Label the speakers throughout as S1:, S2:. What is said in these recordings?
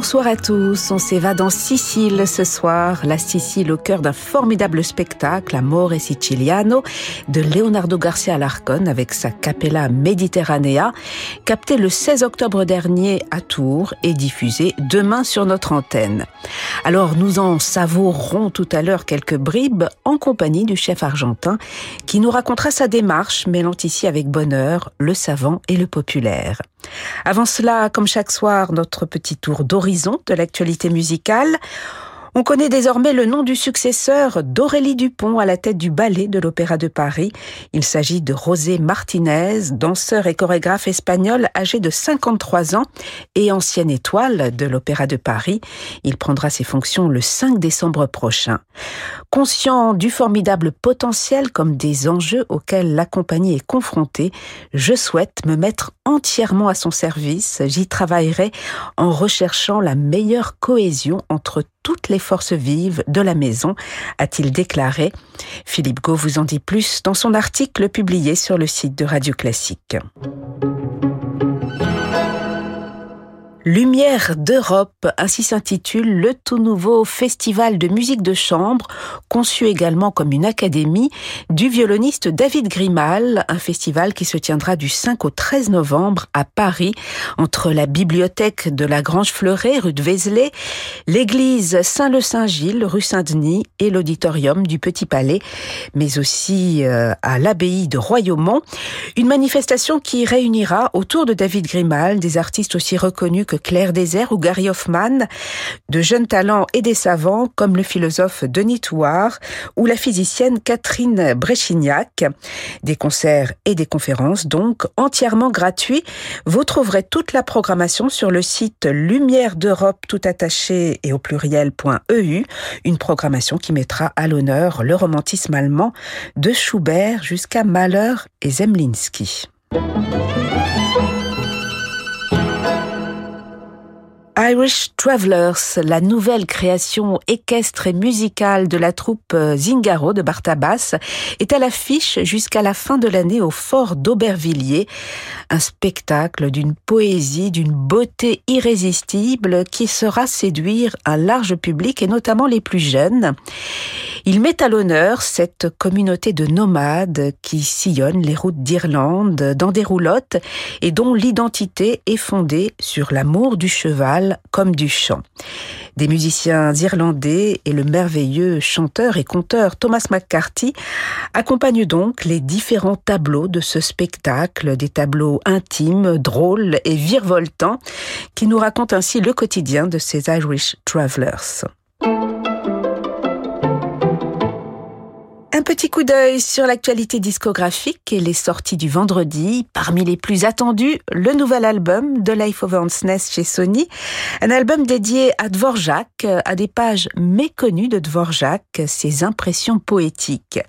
S1: Bonsoir à tous, on s'évade en Sicile ce soir, la Sicile au cœur d'un formidable spectacle, Amore Siciliano, de Leonardo Garcia Alarcon avec sa Capella Mediterranea, capté le 16 octobre dernier à Tours et diffusé demain sur notre antenne. Alors nous en savourerons tout à l'heure quelques bribes en compagnie du chef argentin qui nous racontera sa démarche mêlant ici avec bonheur le savant et le populaire. Avant cela, comme chaque soir, notre petit tour de l'actualité musicale. On connaît désormais le nom du successeur d'Aurélie Dupont à la tête du ballet de l'Opéra de Paris. Il s'agit de José Martinez, danseur et chorégraphe espagnol âgé de 53 ans et ancienne étoile de l'Opéra de Paris. Il prendra ses fonctions le 5 décembre prochain. Conscient du formidable potentiel comme des enjeux auxquels la compagnie est confrontée, je souhaite me mettre entièrement à son service. J'y travaillerai en recherchant la meilleure cohésion entre toutes les forces vives de la maison, a-t-il déclaré. Philippe Gau vous en dit plus dans son article publié sur le site de Radio Classique. Lumière d'Europe, ainsi s'intitule le tout nouveau festival de musique de chambre, conçu également comme une académie du violoniste David Grimal, un festival qui se tiendra du 5 au 13 novembre à Paris, entre la bibliothèque de la Grange Fleuret, rue de Vézelay, l'église Saint-Le-Saint-Gilles, rue Saint-Denis et l'auditorium du Petit Palais, mais aussi euh, à l'abbaye de Royaumont. Une manifestation qui réunira autour de David Grimal des artistes aussi reconnus Claire Désert ou Gary Hoffman, de jeunes talents et des savants comme le philosophe Denis Touard ou la physicienne Catherine Bréchignac. Des concerts et des conférences donc entièrement gratuits. Vous trouverez toute la programmation sur le site Lumière d'Europe tout attaché et au pluriel.eu, une programmation qui mettra à l'honneur le romantisme allemand de Schubert jusqu'à Mahler et Zemlinsky. Irish Travelers, la nouvelle création équestre et musicale de la troupe euh, Zingaro de Bartabas, est à l'affiche jusqu'à la fin de l'année au Fort d'Aubervilliers. Un spectacle d'une poésie, d'une beauté irrésistible qui sera séduire un large public et notamment les plus jeunes. Il met à l'honneur cette communauté de nomades qui sillonnent les routes d'Irlande dans des roulottes et dont l'identité est fondée sur l'amour du cheval comme du chant. Des musiciens irlandais et le merveilleux chanteur et conteur Thomas McCarthy accompagnent donc les différents tableaux de ce spectacle, des tableaux intimes, drôles et virevoltants qui nous racontent ainsi le quotidien de ces Irish Travelers. Un petit coup d'œil sur l'actualité discographique et les sorties du vendredi. Parmi les plus attendus, le nouvel album de Life of Nest chez Sony. Un album dédié à Dvorak, à des pages méconnues de Dvorak, ses impressions poétiques.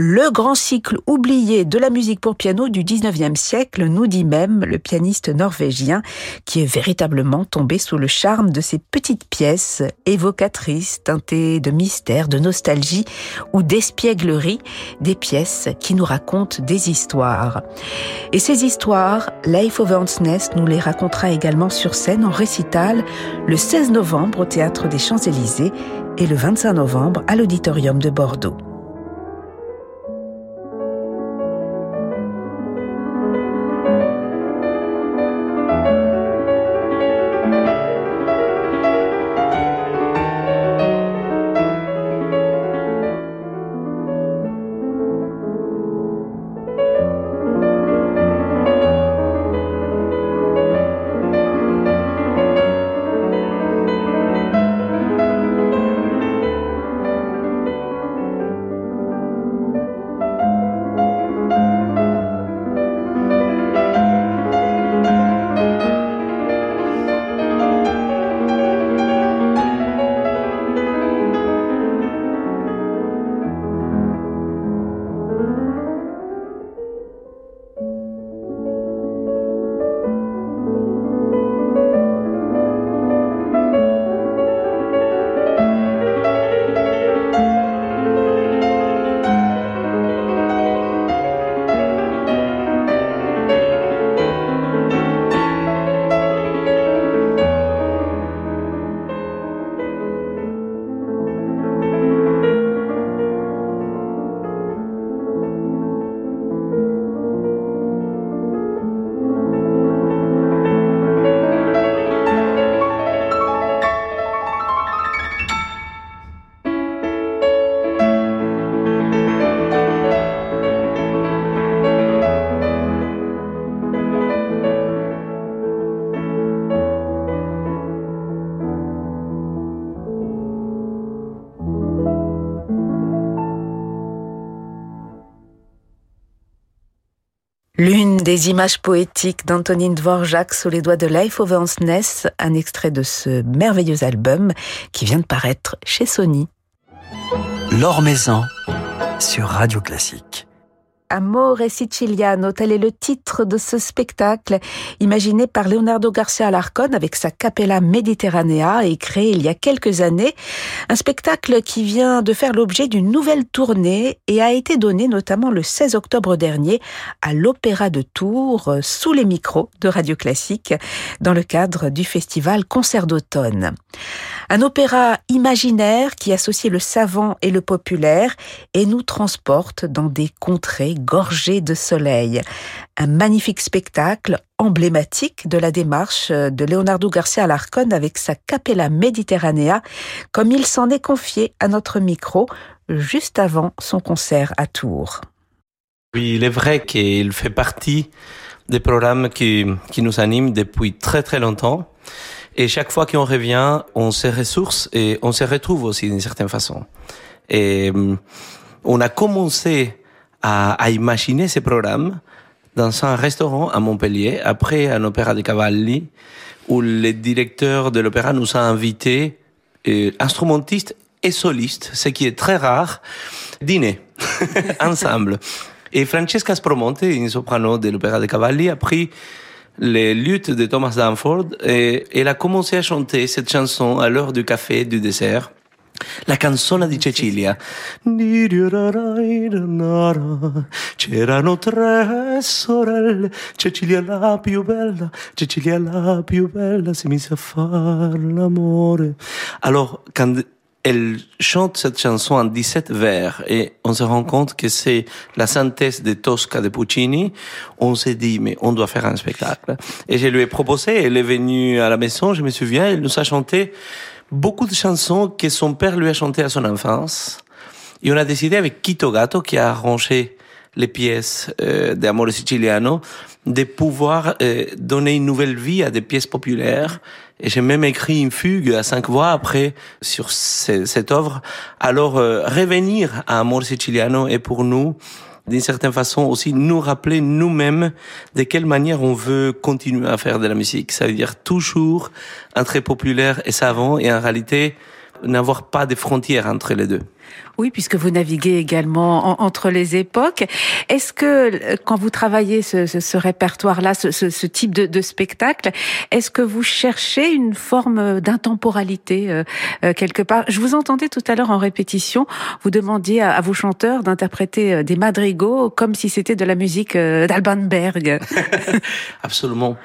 S1: Le grand cycle oublié de la musique pour piano du 19e siècle, nous dit même le pianiste norvégien, qui est véritablement tombé sous le charme de ces petites pièces évocatrices, teintées de mystère, de nostalgie ou d'espièglerie, des pièces qui nous racontent des histoires. Et ces histoires, Leif Nest nous les racontera également sur scène en récital le 16 novembre au Théâtre des Champs-Élysées et le 25 novembre à l'Auditorium de Bordeaux. L'une des images poétiques d'Antonine Dvorak sous les doigts de Leif Ness, un extrait de ce merveilleux album qui vient de paraître chez Sony.
S2: L'Or Maison sur Radio Classique.
S1: Amore Siciliano, tel est le titre de ce spectacle imaginé par Leonardo Garcia Alarcón avec sa Capella Mediterranea et créé il y a quelques années. Un spectacle qui vient de faire l'objet d'une nouvelle tournée et a été donné notamment le 16 octobre dernier à l'Opéra de Tours sous les micros de Radio Classique dans le cadre du festival Concert d'automne. Un opéra imaginaire qui associe le savant et le populaire et nous transporte dans des contrées gorgées de soleil. Un magnifique spectacle emblématique de la démarche de Leonardo Garcia Alarcón avec sa Capella Mediterranea, comme il s'en est confié à notre micro juste avant son concert à Tours.
S3: Oui, il est vrai qu'il fait partie des programmes qui, qui nous animent depuis très très longtemps. Et chaque fois qu'on revient, on se ressource et on se retrouve aussi d'une certaine façon. Et euh, on a commencé à, à imaginer ces programmes dans un restaurant à Montpellier, après un opéra de Cavalli, où le directeur de l'opéra nous a invités, euh, instrumentistes et solistes, ce qui est très rare, dîner ensemble. Et Francesca Spromonte, une soprano de l'opéra de Cavalli, a pris les luttes de Thomas Danford et elle a commencé à chanter cette chanson à l'heure du café du dessert. La canzone di Cecilia. C'erano tre sorelle, Cecilia la più bella, Cecilia la più bella, si mise a fare l'amore. Alors, quand elle chante cette chanson en 17 vers et on se rend compte que c'est la synthèse de Tosca de Puccini. On s'est dit, mais on doit faire un spectacle. Et je lui ai proposé, elle est venue à la maison, je me souviens, elle nous a chanté beaucoup de chansons que son père lui a chantées à son enfance. Et on a décidé avec Quito Gato, qui a arrangé les pièces euh, d'Amore Siciliano, de pouvoir euh, donner une nouvelle vie à des pièces populaires. Et j'ai même écrit une fugue à cinq voix après sur cette œuvre. Alors, euh, revenir à Amor Siciliano est pour nous, d'une certaine façon, aussi nous rappeler nous-mêmes de quelle manière on veut continuer à faire de la musique. Ça veut dire toujours un très populaire et savant et en réalité n'avoir pas de frontières entre les deux.
S1: Oui, puisque vous naviguez également entre les époques. Est-ce que euh, quand vous travaillez ce, répertoire-là, ce, type de, spectacle, est-ce que vous cherchez une forme d'intemporalité euh, euh, quelque part? Je vous entendais tout à l'heure en répétition, vous demandiez à, vos chanteurs d'interpréter des madrigaux comme si c'était de la musique d'Alban Berg.
S3: Absolument.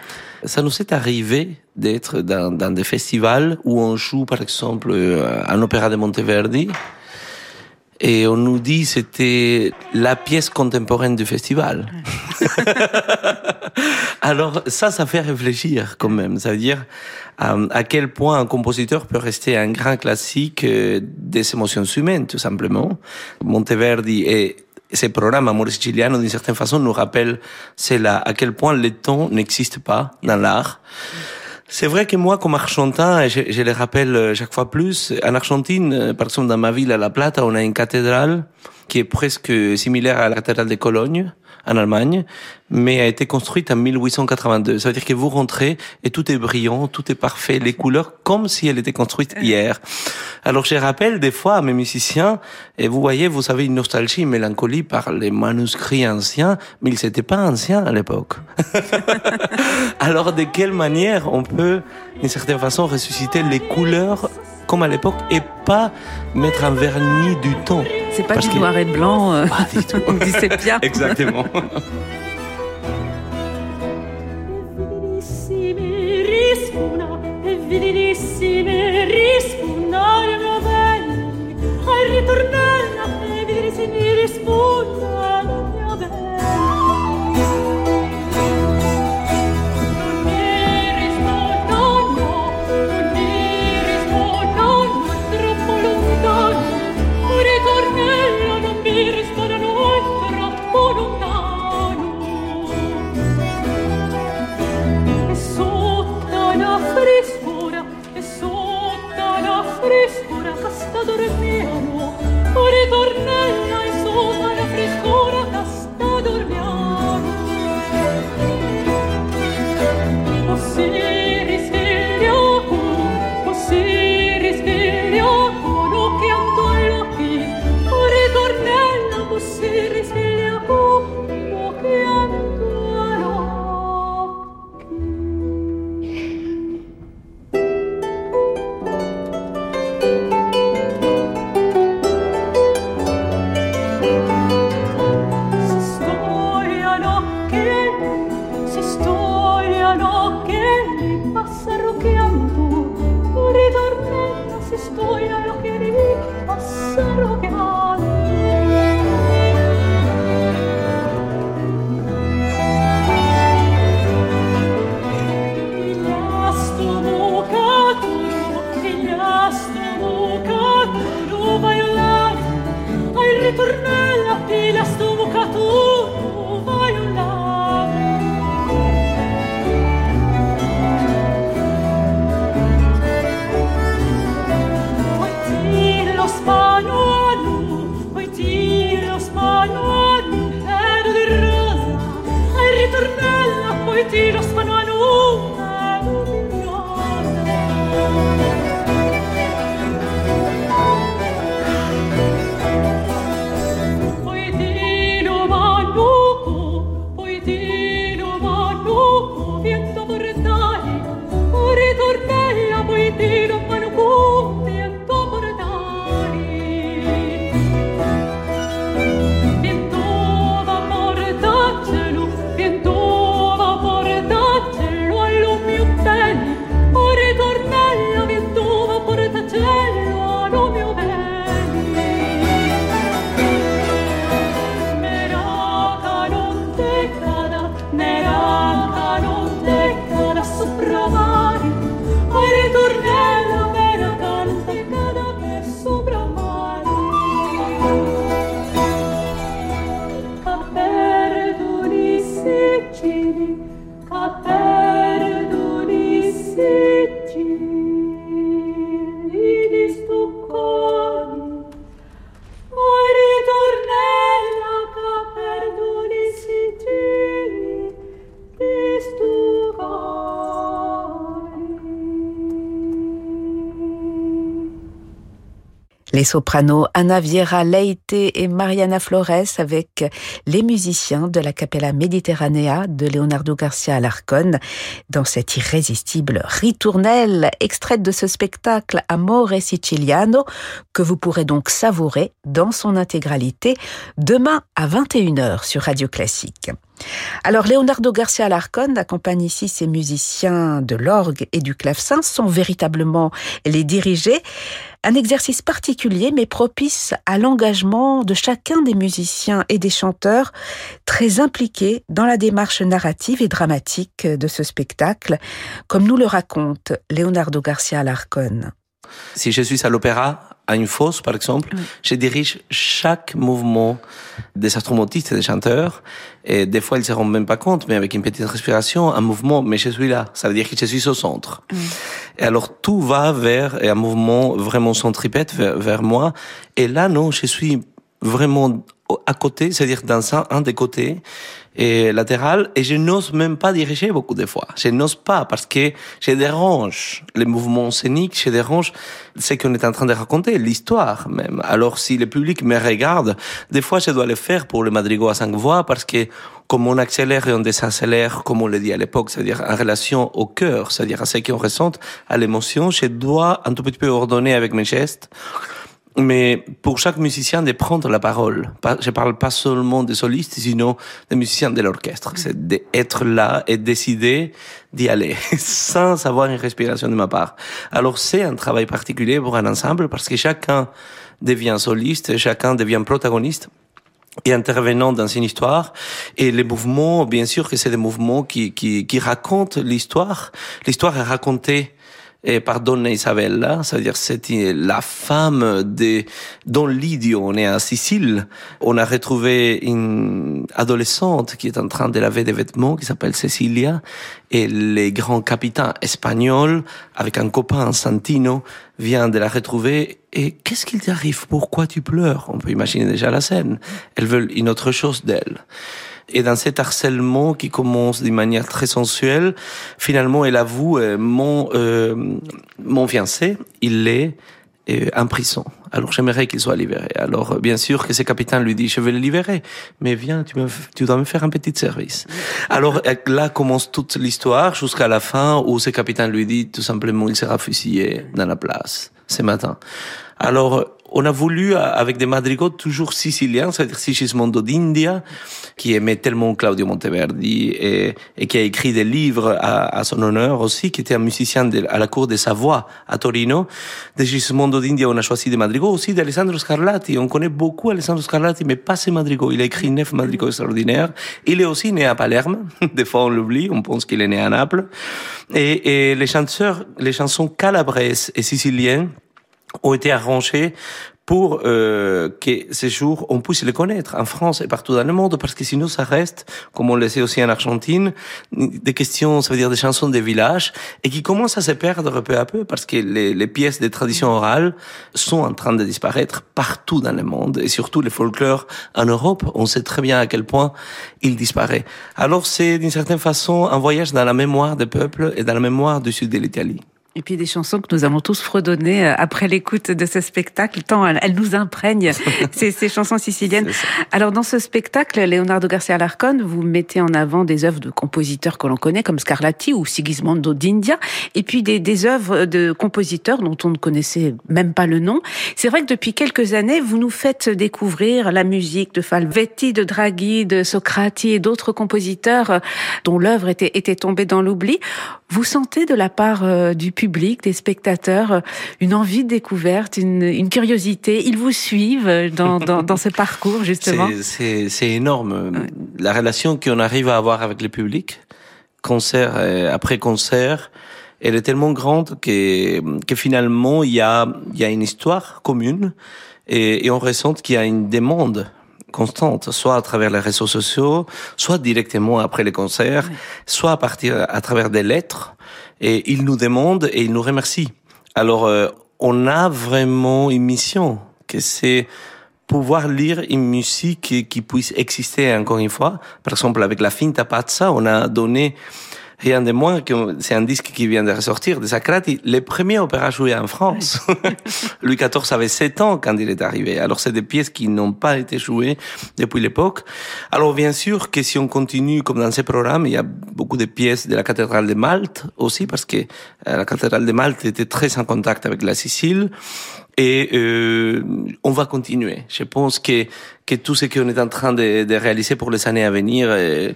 S3: Ça nous est arrivé d'être dans, dans, des festivals où on joue, par exemple, un opéra de Monteverdi et on nous dit c'était la pièce contemporaine du festival. Alors ça, ça fait réfléchir quand même. Ça veut dire euh, à quel point un compositeur peut rester un grand classique euh, des émotions humaines, tout simplement. Monteverdi et ces programmes Amore Siciliano, d'une certaine façon, nous rappellent c'est là à quel point le temps n'existe pas dans l'art. C'est vrai que moi, comme argentin, je, je le rappelle euh, chaque fois plus, en Argentine, euh, par exemple dans ma ville, à La Plata, on a une cathédrale qui est presque similaire à la cathédrale de Cologne, en Allemagne, mais a été construite en 1882. Ça veut dire que vous rentrez et tout est brillant, tout est parfait, les couleurs comme si elle était construite hier. Alors je rappelle des fois à mes musiciens, et vous voyez, vous avez une nostalgie, une mélancolie par les manuscrits anciens, mais ils n'étaient pas anciens à l'époque. Alors de quelle manière on peut, d'une certaine façon, ressusciter les couleurs comme à l'époque et pas mettre un vernis du temps.
S1: C'est pas du noir et blanc, euh, on dit c'est bien.
S3: Exactement.
S1: Les sopranos Ana Vieira Leite et Mariana Flores avec les musiciens de la Capella Mediterranea de Leonardo Garcia Alarcón dans cette irrésistible ritournelle extraite de ce spectacle Amore Siciliano que vous pourrez donc savourer dans son intégralité demain à 21h sur Radio Classique. Alors Leonardo Garcia Alarcón accompagne ici ses musiciens de l'orgue et du clavecin sans véritablement les diriger. Un exercice particulier mais propice à l'engagement de chacun des musiciens et des chanteurs très impliqués dans la démarche narrative et dramatique de ce spectacle, comme nous le raconte Leonardo Garcia Alarcón.
S3: Si je suis à l'opéra, à une fosse, par exemple, je dirige chaque mouvement des instrumentistes et des chanteurs. Et des fois, ils se rendent même pas compte, mais avec une petite respiration, un mouvement, mais je suis là. Ça veut dire que je suis au centre. Et alors, tout va vers un mouvement vraiment centripète vers, vers moi. Et là, non, je suis vraiment à côté, c'est-à-dire dans un, des côtés et latéral, et je n'ose même pas diriger beaucoup de fois. Je n'ose pas parce que je dérange les mouvements scéniques, je dérange ce qu'on est en train de raconter, l'histoire même. Alors si le public me regarde, des fois je dois le faire pour le madrigal à cinq voix parce que comme on accélère et on désaccélère, comme on le dit à l'époque, c'est-à-dire en relation au cœur, c'est-à-dire à ce qu'on ressent, à l'émotion, je dois un tout petit peu ordonner avec mes gestes mais pour chaque musicien de prendre la parole. Je parle pas seulement des solistes, sinon des musiciens de l'orchestre. C'est d'être là et décider d'y aller sans avoir une respiration de ma part. Alors c'est un travail particulier pour un ensemble parce que chacun devient soliste, chacun devient protagoniste et intervenant dans une histoire. Et les mouvements, bien sûr que c'est des mouvements qui, qui, qui racontent l'histoire. L'histoire est racontée et par Isabella, c'est-à-dire c'est la femme de dont Lydio, on est à Sicile. On a retrouvé une adolescente qui est en train de laver des vêtements, qui s'appelle Cecilia, et le grand capitaine espagnol, avec un copain, Santino, vient de la retrouver. Et qu'est-ce qu'il t'arrive? Pourquoi tu pleures? On peut imaginer déjà la scène. Elles veulent une autre chose d'elle. Et dans cet harcèlement qui commence d'une manière très sensuelle, finalement, elle avoue euh, mon euh, mon fiancé, il est en prison. Alors j'aimerais qu'il soit libéré. Alors bien sûr que ce capitaine lui dit je vais le libérer, mais viens, tu, me, tu dois me faire un petit service. Alors là commence toute l'histoire jusqu'à la fin où ce capitaine lui dit tout simplement il sera fusillé dans la place ce matin. Alors on a voulu, avec des madrigaux toujours siciliens, c'est-à-dire Sigismondo d'India, qui aimait tellement Claudio Monteverdi et, et qui a écrit des livres à, à, son honneur aussi, qui était un musicien de, à la cour de Savoie à Torino. De Sigismondo d'India, on a choisi des madrigaux aussi d'Alessandro Scarlatti. On connaît beaucoup Alessandro Scarlatti, mais pas ses madrigaux. Il a écrit neuf madrigaux extraordinaires. Il est aussi né à Palerme. Des fois, on l'oublie. On pense qu'il est né à Naples. Et, les chanteurs, les chansons calabreses et siciliennes ont été arrangés pour euh, que ces jours, on puisse les connaître en France et partout dans le monde, parce que sinon ça reste, comme on le sait aussi en Argentine, des questions, ça veut dire des chansons des villages, et qui commencent à se perdre peu à peu, parce que les, les pièces de tradition orale sont en train de disparaître partout dans le monde, et surtout les folklores en Europe, on sait très bien à quel point il disparaît. Alors c'est d'une certaine façon un voyage dans la mémoire des peuples et dans la mémoire du sud de l'Italie.
S1: Et puis des chansons que nous avons tous fredonnées euh, après l'écoute de ce spectacle, tant elles nous imprègnent, ces, ces chansons siciliennes. Alors dans ce spectacle, Leonardo Garcia Larcon, vous mettez en avant des œuvres de compositeurs que l'on connaît, comme Scarlatti ou Sigismondo d'India, et puis des, des œuvres de compositeurs dont on ne connaissait même pas le nom. C'est vrai que depuis quelques années, vous nous faites découvrir la musique de Falvetti, de Draghi, de Socrati et d'autres compositeurs euh, dont l'œuvre était, était tombée dans l'oubli. Vous sentez de la part euh, du public, des spectateurs, euh, une envie de découverte, une, une curiosité. Ils vous suivent dans, dans, dans ce parcours, justement.
S3: C'est énorme. La relation qu'on arrive à avoir avec le public, concert après concert, elle est tellement grande que, que finalement, il y a, y a une histoire commune et, et on ressent qu'il y a une demande constante, soit à travers les réseaux sociaux, soit directement après les concerts, soit à partir à travers des lettres. Et ils nous demandent et ils nous remercient. Alors, euh, on a vraiment une mission, que c'est pouvoir lire une musique qui, qui, puisse exister encore une fois. Par exemple, avec la Finta Pazza, on a donné rien de moins que c'est un disque qui vient de ressortir de Sacrati, les premiers opéras joués en France. Louis XIV avait 7 ans quand il est arrivé. Alors c'est des pièces qui n'ont pas été jouées depuis l'époque. Alors bien sûr que si on continue comme dans ces programmes, il y a beaucoup de pièces de la cathédrale de Malte aussi parce que euh, la cathédrale de Malte était très en contact avec la Sicile. Et euh, on va continuer. Je pense que, que tout ce qu'on est en train de, de réaliser pour les années à venir, euh,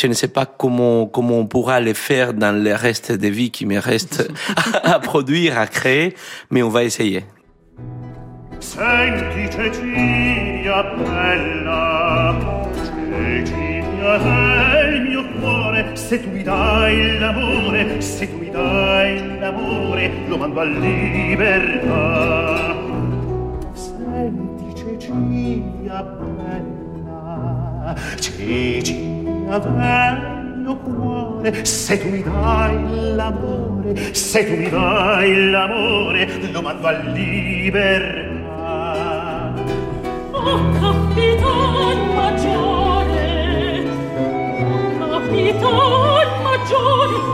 S3: je ne sais pas comment, comment on pourra les faire dans le reste des vies qui me restent à, produire, à créer, mais on va essayer. Dai l'amore, tu dai l'amore, lo. Senti del cuore. Se tu mi dai l'amore se tu mi dai l'amore lo mando a libertà. Oh capitan maggiore oh capitan maggiore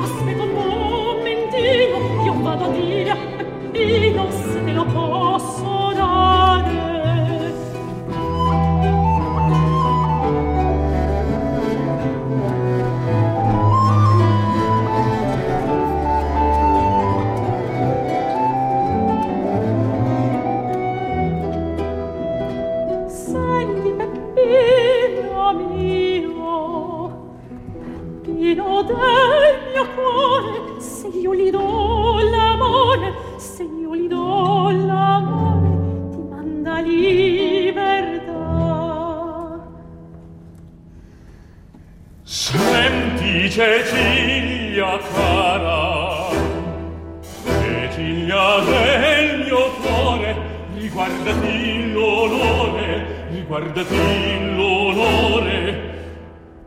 S3: perdeti l'onore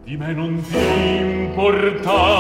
S3: di me non ti importa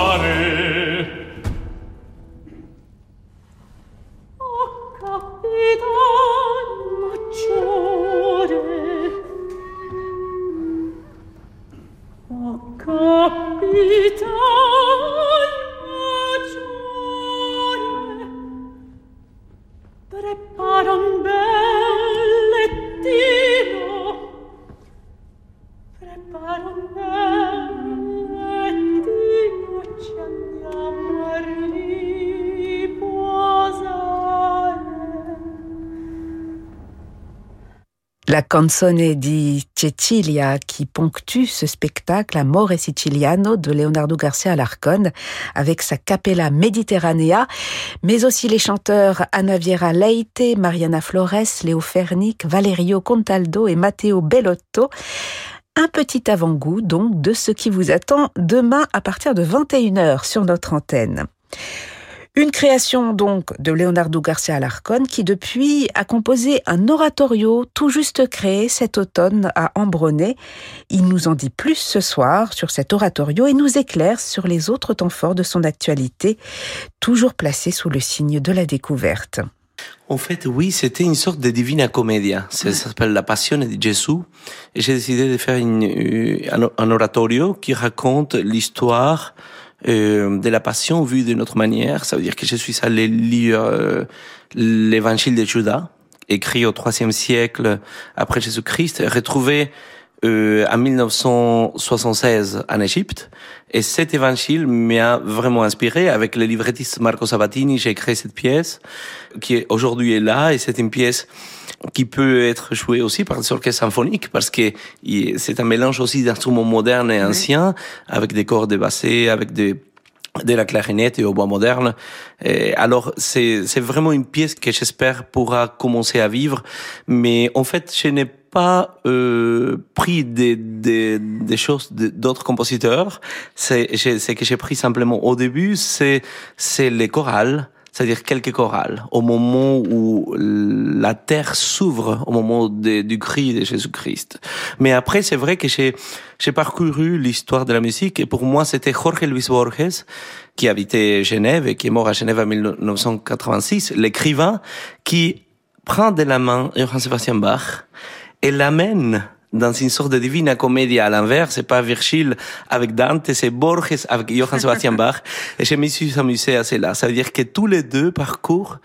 S1: La canzone di Cecilia qui ponctue ce spectacle Amore Siciliano de Leonardo Garcia Alarcón avec sa capella Mediterranea, mais aussi les chanteurs Ana Viera Leite, Mariana Flores, Léo Fernic, Valerio Contaldo et Matteo Bellotto. Un petit avant-goût donc de ce qui vous attend demain à partir de 21h sur notre antenne. Une création donc de Leonardo Garcia Alarcón qui depuis a composé un oratorio tout juste créé cet automne à Ambronay. Il nous en dit plus ce soir sur cet oratorio et nous éclaire sur les autres temps forts de son actualité, toujours placé sous le signe de la découverte.
S3: En fait, oui, c'était une sorte de Divina Commedia. Ça s'appelle La Passion de Jésus. Et j'ai décidé de faire une, euh, un oratorio qui raconte l'histoire euh, de la passion vue de notre manière. Ça veut dire que je suis allé lire euh, l'évangile de Judas, écrit au IIIe siècle après Jésus-Christ, retrouvé euh, en 1976 en Égypte. Et cet évangile m'a vraiment inspiré. Avec le livrettiste Marco Sabatini, j'ai créé cette pièce qui aujourd'hui est là et c'est une pièce qui peut être joué aussi par des orchestres symphoniques parce que c'est un mélange aussi d'instruments modernes et anciens avec des cordes bassées, avec des de la clarinette et au bois moderne. Et alors, c'est, c'est vraiment une pièce que j'espère pourra commencer à vivre. Mais en fait, je n'ai pas euh, pris des, des, des choses d'autres compositeurs. C'est, c'est que j'ai pris simplement au début, c'est, c'est les chorales c'est-à-dire quelques chorales, au moment où la terre s'ouvre, au moment du cri de Jésus-Christ. Mais après, c'est vrai que j'ai, j'ai parcouru l'histoire de la musique et pour moi, c'était Jorge Luis Borges, qui habitait Genève et qui est mort à Genève en 1986, l'écrivain qui prend de la main Johann Sebastian Bach et l'amène dans une sorte de divine comédie à l'envers. C'est pas Virgile avec Dante, c'est Borges avec Johann Sebastian Bach. Et je me suis amusé à cela. Ça veut dire que tous les deux parcourent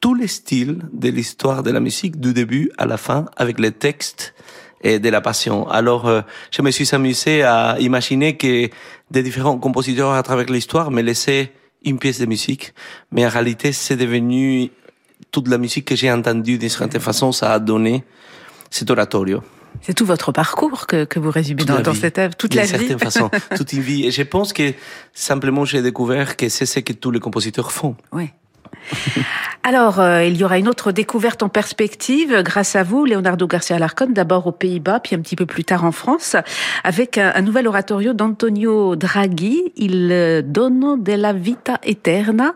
S3: tous les styles de l'histoire de la musique du début à la fin avec les textes et de la passion. Alors, euh, je me suis amusé à imaginer que des différents compositeurs à travers l'histoire me laissaient une pièce de musique, mais en réalité, c'est devenu toute la musique que j'ai entendue d'une certaine façon, ça a donné cet oratorio.
S1: C'est tout votre parcours que, que vous résumez dans, dans, cette œuvre, toute la vie.
S3: D'une certaine façon, toute une vie. Et je pense que simplement j'ai découvert que c'est ce que tous les compositeurs font.
S1: Oui. Alors, euh, il y aura une autre découverte en perspective grâce à vous, Leonardo Garcia Larcon, d'abord aux Pays-Bas, puis un petit peu plus tard en France, avec un, nouvel oratorio d'Antonio Draghi, Il euh, Dono della Vita Eterna,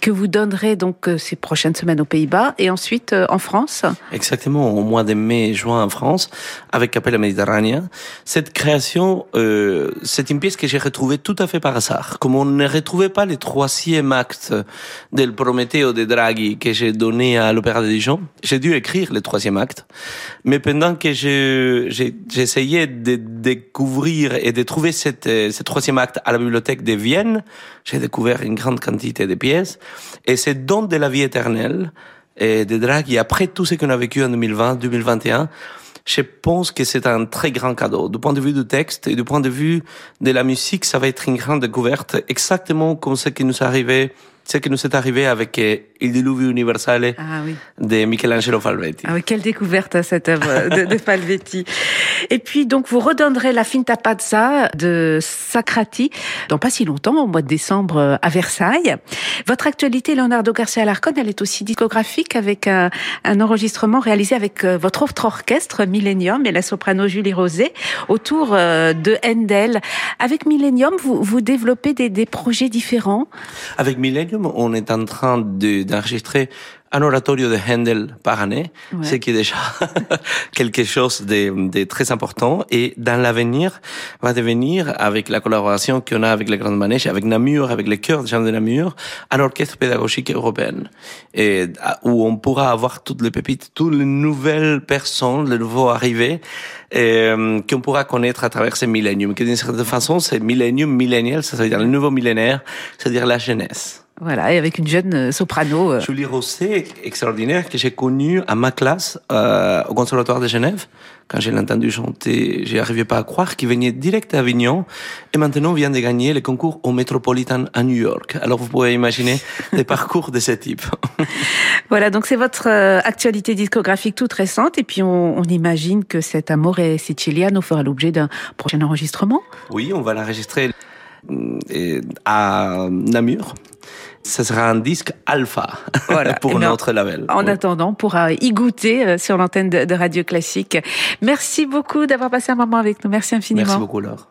S1: que vous donnerez donc euh, ces prochaines semaines aux Pays-Bas et ensuite en France.
S3: Exactement, au mois de mai et juin en France, avec Capella Mediterranea. Cette création, euh, c'est une pièce que j'ai retrouvée tout à fait par hasard. Comme on ne retrouvait pas les troisième acte del de Draghi que j'ai donné à l'Opéra de Dijon, j'ai dû écrire le troisième acte. Mais pendant que j'essayais de découvrir et de trouver cette, euh, ce troisième acte à la bibliothèque de Vienne, j'ai découvert une grande quantité de pièces. Et c'est Don de la vie éternelle et de Draghi, après tout ce qu'on a vécu en 2020, 2021, je pense que c'est un très grand cadeau. Du point de vue du texte et du point de vue de la musique, ça va être une grande découverte, exactement comme ce qui nous arrivé ce qui nous est arrivé avec euh, Il Diluvio Universale ah, oui. de Michelangelo Falvetti.
S1: Ah oui, quelle découverte cette œuvre de, de, Falvetti. Et puis donc vous redonnerez la Finta Pazza de Sacrati dans pas si longtemps, au mois de décembre euh, à Versailles. Votre actualité, Leonardo Garcia Larcon, elle est aussi discographique avec un, un enregistrement réalisé avec euh, votre autre orchestre Millennium et la soprano Julie Rosé autour de Handel. Avec Millennium, vous, vous développez des, des projets différents?
S3: Avec Millennium, on est en train d'enregistrer un oratorio de Handel par année, ce qui est déjà quelque chose de, très important. Et dans l'avenir, va devenir, avec la collaboration qu'on a avec les Grandes Manèges, avec Namur, avec les chœurs de Jean de Namur, un orchestre pédagogique européen, et, où on pourra avoir toutes les pépites, toutes les nouvelles personnes, les nouveaux arrivés, euh, qu'on pourra connaître à travers ces milléniums. Que d'une certaine façon, c'est millénium, millénial, ça veut dire le nouveau millénaire, c'est-à-dire la jeunesse.
S1: Voilà, et avec une jeune euh, soprano.
S4: Euh. Julie Rosset, extraordinaire, que j'ai connue à ma classe euh, au Conservatoire de Genève. Quand je l'ai entendu chanter, j'arrivais pas à croire qu'il venait direct d'Avignon et maintenant vient de gagner le concours au Metropolitan à New York. Alors vous pouvez imaginer des parcours de ce type.
S1: voilà, donc c'est votre actualité discographique toute récente et puis on, on imagine que cet Amore Siciliano fera l'objet d'un prochain enregistrement.
S4: Oui, on va l'enregistrer à Namur ce sera un disque alpha pour eh notre label.
S1: En attendant, on pourra y goûter euh, sur l'antenne de, Radio Classique. Merci beaucoup d'avoir passé un moment avec nous. Merci infiniment.
S4: Merci beaucoup, Laure.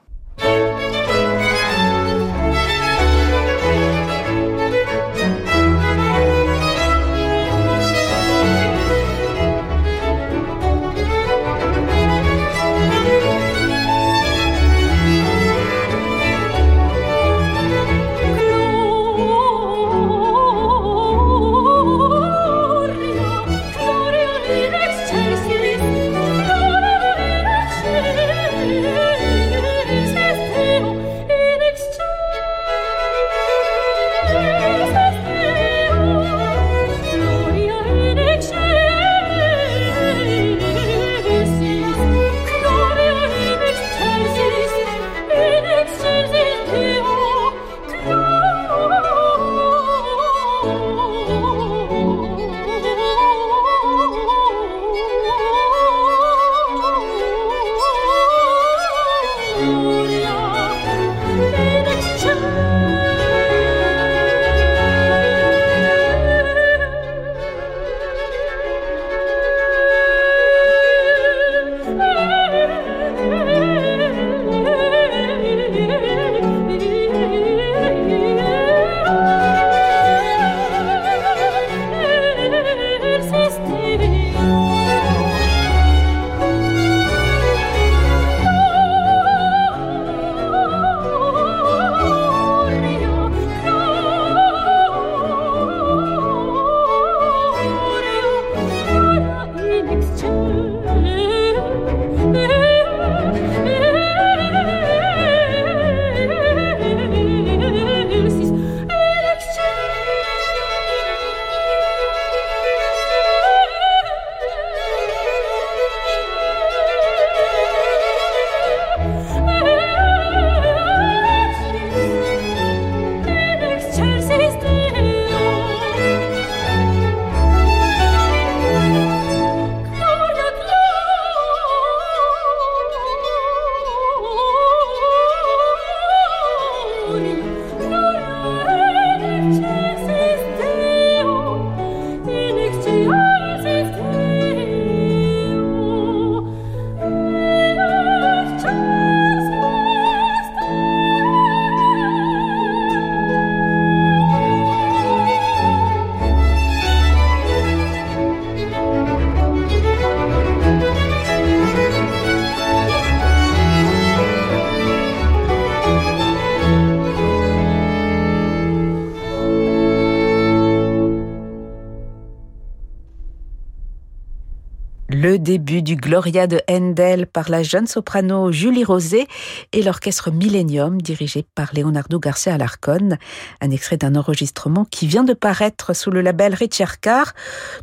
S1: des du Gloria de Handel par la jeune soprano Julie Rosé et l'orchestre Millennium dirigé par Leonardo Garcia Alarcón. Un extrait d'un enregistrement qui vient de paraître sous le label Richard Carr,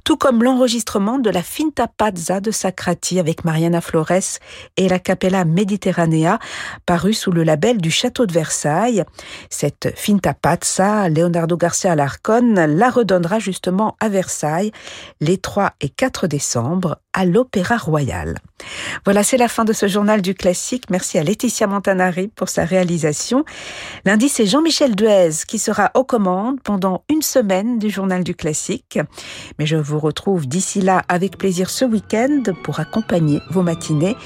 S1: tout comme l'enregistrement de la Finta Pazza de Sacrati avec Mariana Flores et la Capella Mediterranea, paru sous le label du Château de Versailles. Cette Finta Pazza, Leonardo Garcia Alarcón la redonnera justement à Versailles les 3 et 4 décembre à l'Opéra Royal. Voilà, c'est la fin de ce journal du classique. Merci à Laetitia Montanari pour sa réalisation. Lundi, c'est Jean-Michel Duez qui sera aux commandes pendant une semaine du journal du classique. Mais je vous retrouve d'ici là avec plaisir ce week-end pour accompagner vos matinées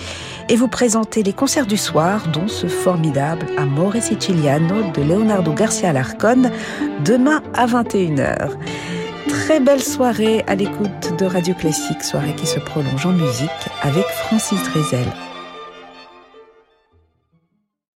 S1: et vous présenter les concerts du soir, dont ce formidable Amore Siciliano de Leonardo Garcia Larcon, demain à 21h très belle soirée à l'écoute de Radio Classique, soirée qui se prolonge en musique avec Francis Drezel.